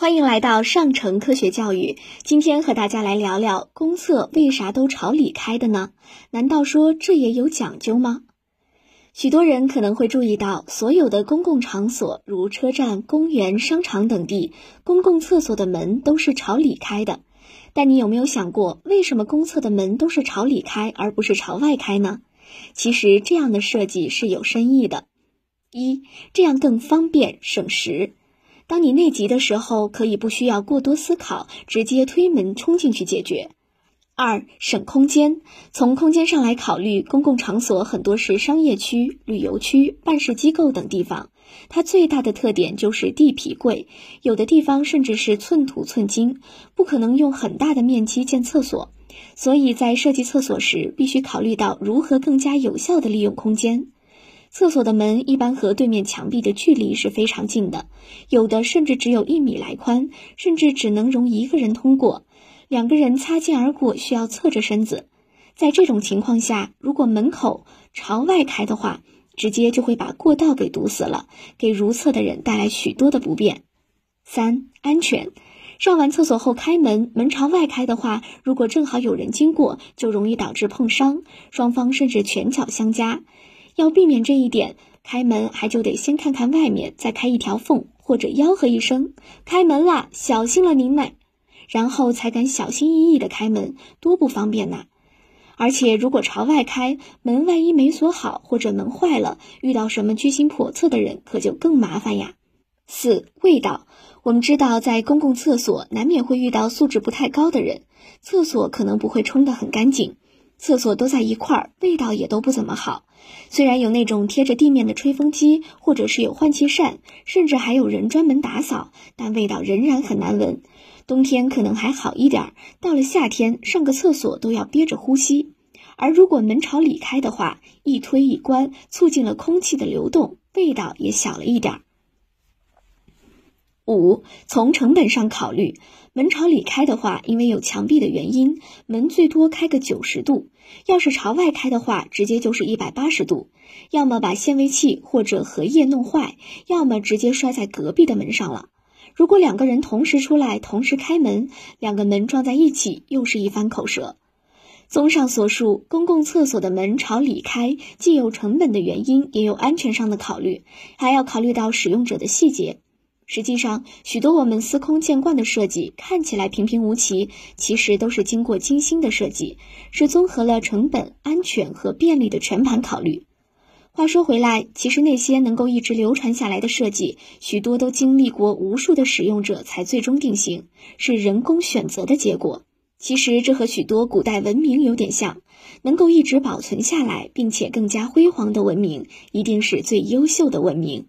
欢迎来到上城科学教育。今天和大家来聊聊公厕为啥都朝里开的呢？难道说这也有讲究吗？许多人可能会注意到，所有的公共场所，如车站、公园、商场等地，公共厕所的门都是朝里开的。但你有没有想过，为什么公厕的门都是朝里开，而不是朝外开呢？其实这样的设计是有深意的。一，这样更方便省时。当你内急的时候，可以不需要过多思考，直接推门冲进去解决。二、省空间。从空间上来考虑，公共场所很多是商业区、旅游区、办事机构等地方，它最大的特点就是地皮贵，有的地方甚至是寸土寸金，不可能用很大的面积建厕所，所以在设计厕所时，必须考虑到如何更加有效地利用空间。厕所的门一般和对面墙壁的距离是非常近的，有的甚至只有一米来宽，甚至只能容一个人通过。两个人擦肩而过需要侧着身子，在这种情况下，如果门口朝外开的话，直接就会把过道给堵死了，给如厕的人带来许多的不便。三、安全。上完厕所后开门，门朝外开的话，如果正好有人经过，就容易导致碰伤，双方甚至拳脚相加。要避免这一点，开门还就得先看看外面，再开一条缝，或者吆喝一声“开门啦，小心了您嘞”，然后才敢小心翼翼的开门，多不方便呐！而且如果朝外开门，万一没锁好或者门坏了，遇到什么居心叵测的人，可就更麻烦呀。四、味道，我们知道在公共厕所难免会遇到素质不太高的人，厕所可能不会冲得很干净。厕所都在一块儿，味道也都不怎么好。虽然有那种贴着地面的吹风机，或者是有换气扇，甚至还有人专门打扫，但味道仍然很难闻。冬天可能还好一点，到了夏天，上个厕所都要憋着呼吸。而如果门朝里开的话，一推一关，促进了空气的流动，味道也小了一点儿。五，从成本上考虑，门朝里开的话，因为有墙壁的原因，门最多开个九十度；要是朝外开的话，直接就是一百八十度，要么把纤维器或者荷叶弄坏，要么直接摔在隔壁的门上了。如果两个人同时出来，同时开门，两个门撞在一起，又是一番口舌。综上所述，公共厕所的门朝里开，既有成本的原因，也有安全上的考虑，还要考虑到使用者的细节。实际上，许多我们司空见惯的设计看起来平平无奇，其实都是经过精心的设计，是综合了成本、安全和便利的全盘考虑。话说回来，其实那些能够一直流传下来的设计，许多都经历过无数的使用者才最终定型，是人工选择的结果。其实这和许多古代文明有点像，能够一直保存下来并且更加辉煌的文明，一定是最优秀的文明。